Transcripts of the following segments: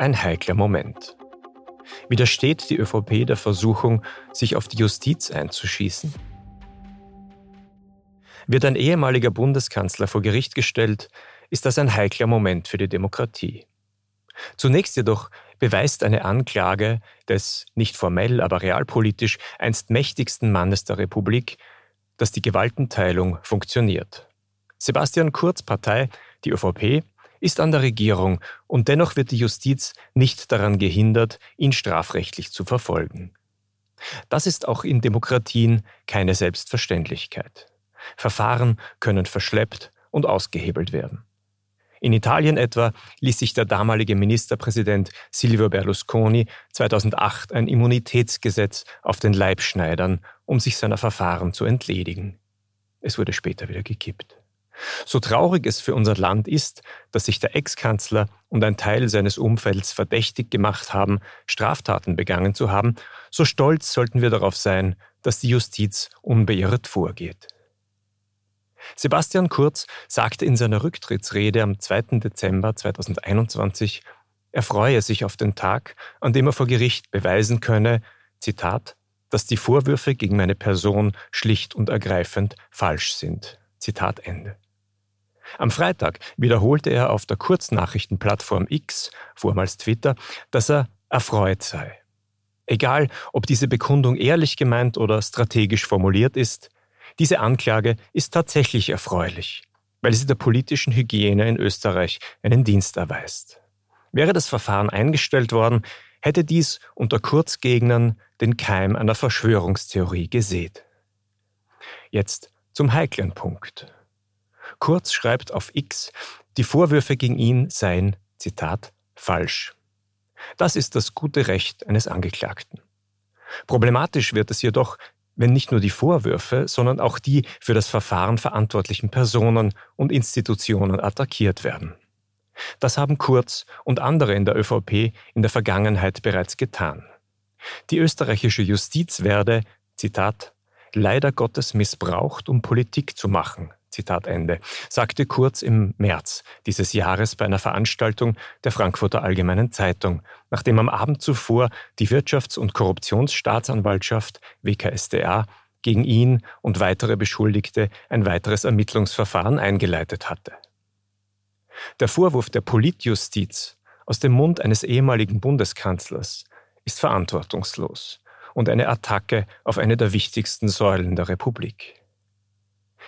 ein heikler Moment. Widersteht die ÖVP der Versuchung, sich auf die Justiz einzuschießen? Wird ein ehemaliger Bundeskanzler vor Gericht gestellt, ist das ein heikler Moment für die Demokratie. Zunächst jedoch beweist eine Anklage des nicht formell, aber realpolitisch einst mächtigsten Mannes der Republik, dass die Gewaltenteilung funktioniert. Sebastian Kurz Partei, die ÖVP, ist an der Regierung und dennoch wird die Justiz nicht daran gehindert, ihn strafrechtlich zu verfolgen. Das ist auch in Demokratien keine Selbstverständlichkeit. Verfahren können verschleppt und ausgehebelt werden. In Italien etwa ließ sich der damalige Ministerpräsident Silvio Berlusconi 2008 ein Immunitätsgesetz auf den Leib schneidern, um sich seiner Verfahren zu entledigen. Es wurde später wieder gekippt. So traurig es für unser Land ist, dass sich der Ex-Kanzler und ein Teil seines Umfelds verdächtig gemacht haben, Straftaten begangen zu haben, so stolz sollten wir darauf sein, dass die Justiz unbeirrt vorgeht. Sebastian Kurz sagte in seiner Rücktrittsrede am 2. Dezember 2021, er freue sich auf den Tag, an dem er vor Gericht beweisen könne, Zitat, dass die Vorwürfe gegen meine Person schlicht und ergreifend falsch sind. Zitat Ende. Am Freitag wiederholte er auf der Kurznachrichtenplattform X, vormals Twitter, dass er erfreut sei. Egal, ob diese Bekundung ehrlich gemeint oder strategisch formuliert ist, diese Anklage ist tatsächlich erfreulich, weil sie der politischen Hygiene in Österreich einen Dienst erweist. Wäre das Verfahren eingestellt worden, hätte dies unter Kurzgegnern den Keim einer Verschwörungstheorie gesät. Jetzt zum heiklen Punkt. Kurz schreibt auf X, die Vorwürfe gegen ihn seien, Zitat, falsch. Das ist das gute Recht eines Angeklagten. Problematisch wird es jedoch, wenn nicht nur die Vorwürfe, sondern auch die für das Verfahren verantwortlichen Personen und Institutionen attackiert werden. Das haben Kurz und andere in der ÖVP in der Vergangenheit bereits getan. Die österreichische Justiz werde, Zitat, leider Gottes missbraucht, um Politik zu machen, Zitat Ende, sagte Kurz im März dieses Jahres bei einer Veranstaltung der Frankfurter Allgemeinen Zeitung, nachdem am Abend zuvor die Wirtschafts- und Korruptionsstaatsanwaltschaft WKSDA gegen ihn und weitere Beschuldigte ein weiteres Ermittlungsverfahren eingeleitet hatte. Der Vorwurf der Politjustiz aus dem Mund eines ehemaligen Bundeskanzlers ist verantwortungslos und eine Attacke auf eine der wichtigsten Säulen der Republik.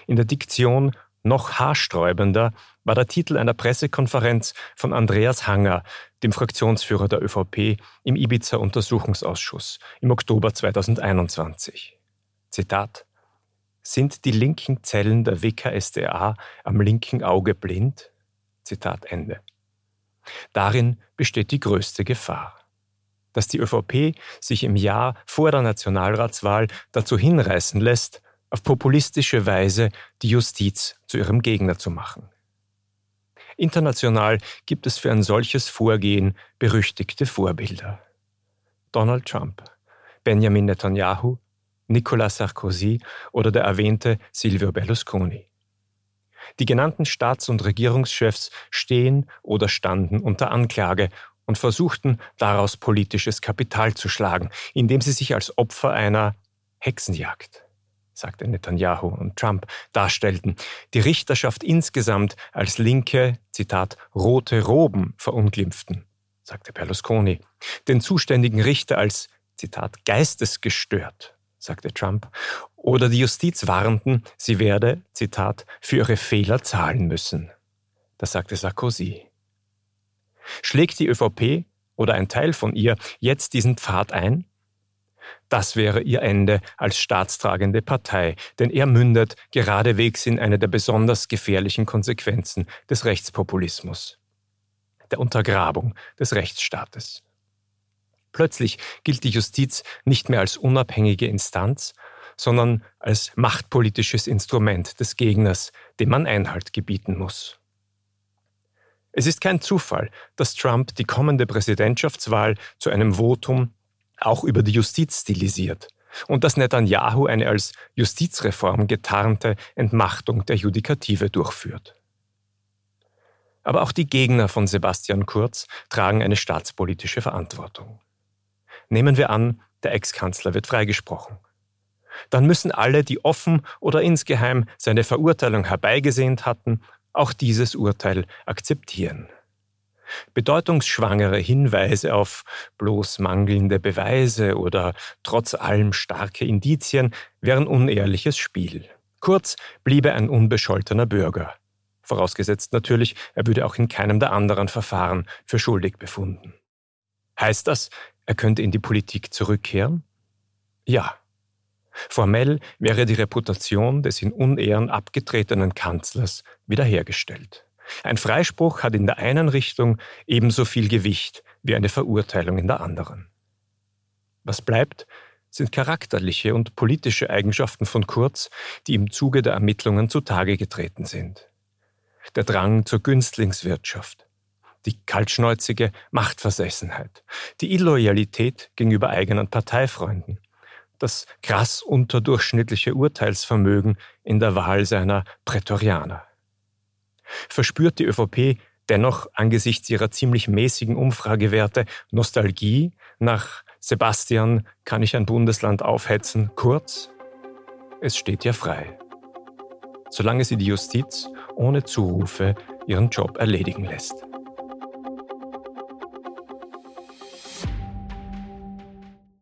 In der Diktion noch haarsträubender war der Titel einer Pressekonferenz von Andreas Hanger, dem Fraktionsführer der ÖVP im Ibiza-Untersuchungsausschuss im Oktober 2021. Zitat Sind die linken Zellen der WKSDA am linken Auge blind? Zitat Ende. Darin besteht die größte Gefahr. Dass die ÖVP sich im Jahr vor der Nationalratswahl dazu hinreißen lässt, auf populistische Weise die Justiz zu ihrem Gegner zu machen. International gibt es für ein solches Vorgehen berüchtigte Vorbilder. Donald Trump, Benjamin Netanyahu, Nicolas Sarkozy oder der erwähnte Silvio Berlusconi. Die genannten Staats- und Regierungschefs stehen oder standen unter Anklage und versuchten daraus politisches Kapital zu schlagen, indem sie sich als Opfer einer Hexenjagd sagte Netanyahu und Trump, darstellten, die Richterschaft insgesamt als linke, Zitat, rote Roben verunglimpften, sagte Berlusconi, den zuständigen Richter als, Zitat, geistesgestört, sagte Trump, oder die Justiz warnten, sie werde, Zitat, für ihre Fehler zahlen müssen. Das sagte Sarkozy. Schlägt die ÖVP oder ein Teil von ihr jetzt diesen Pfad ein? Das wäre ihr Ende als staatstragende Partei, denn er mündet geradewegs in eine der besonders gefährlichen Konsequenzen des Rechtspopulismus, der Untergrabung des Rechtsstaates. Plötzlich gilt die Justiz nicht mehr als unabhängige Instanz, sondern als machtpolitisches Instrument des Gegners, dem man Einhalt gebieten muss. Es ist kein Zufall, dass Trump die kommende Präsidentschaftswahl zu einem Votum auch über die Justiz stilisiert und dass Netanyahu eine als Justizreform getarnte Entmachtung der Judikative durchführt. Aber auch die Gegner von Sebastian Kurz tragen eine staatspolitische Verantwortung. Nehmen wir an, der Ex-Kanzler wird freigesprochen. Dann müssen alle, die offen oder insgeheim seine Verurteilung herbeigesehnt hatten, auch dieses Urteil akzeptieren. Bedeutungsschwangere Hinweise auf bloß mangelnde Beweise oder trotz allem starke Indizien wären unehrliches Spiel. Kurz bliebe ein unbescholtener Bürger. Vorausgesetzt natürlich, er würde auch in keinem der anderen Verfahren für schuldig befunden. Heißt das, er könnte in die Politik zurückkehren? Ja. Formell wäre die Reputation des in Unehren abgetretenen Kanzlers wiederhergestellt. Ein Freispruch hat in der einen Richtung ebenso viel Gewicht wie eine Verurteilung in der anderen. Was bleibt, sind charakterliche und politische Eigenschaften von Kurz, die im Zuge der Ermittlungen zutage getreten sind. Der Drang zur Günstlingswirtschaft, die kaltschnäuzige Machtversessenheit, die Illoyalität gegenüber eigenen Parteifreunden, das krass unterdurchschnittliche Urteilsvermögen in der Wahl seiner Prätorianer. Verspürt die ÖVP dennoch angesichts ihrer ziemlich mäßigen Umfragewerte Nostalgie nach Sebastian, kann ich ein Bundesland aufhetzen? Kurz, es steht ja frei. Solange sie die Justiz ohne Zurufe ihren Job erledigen lässt.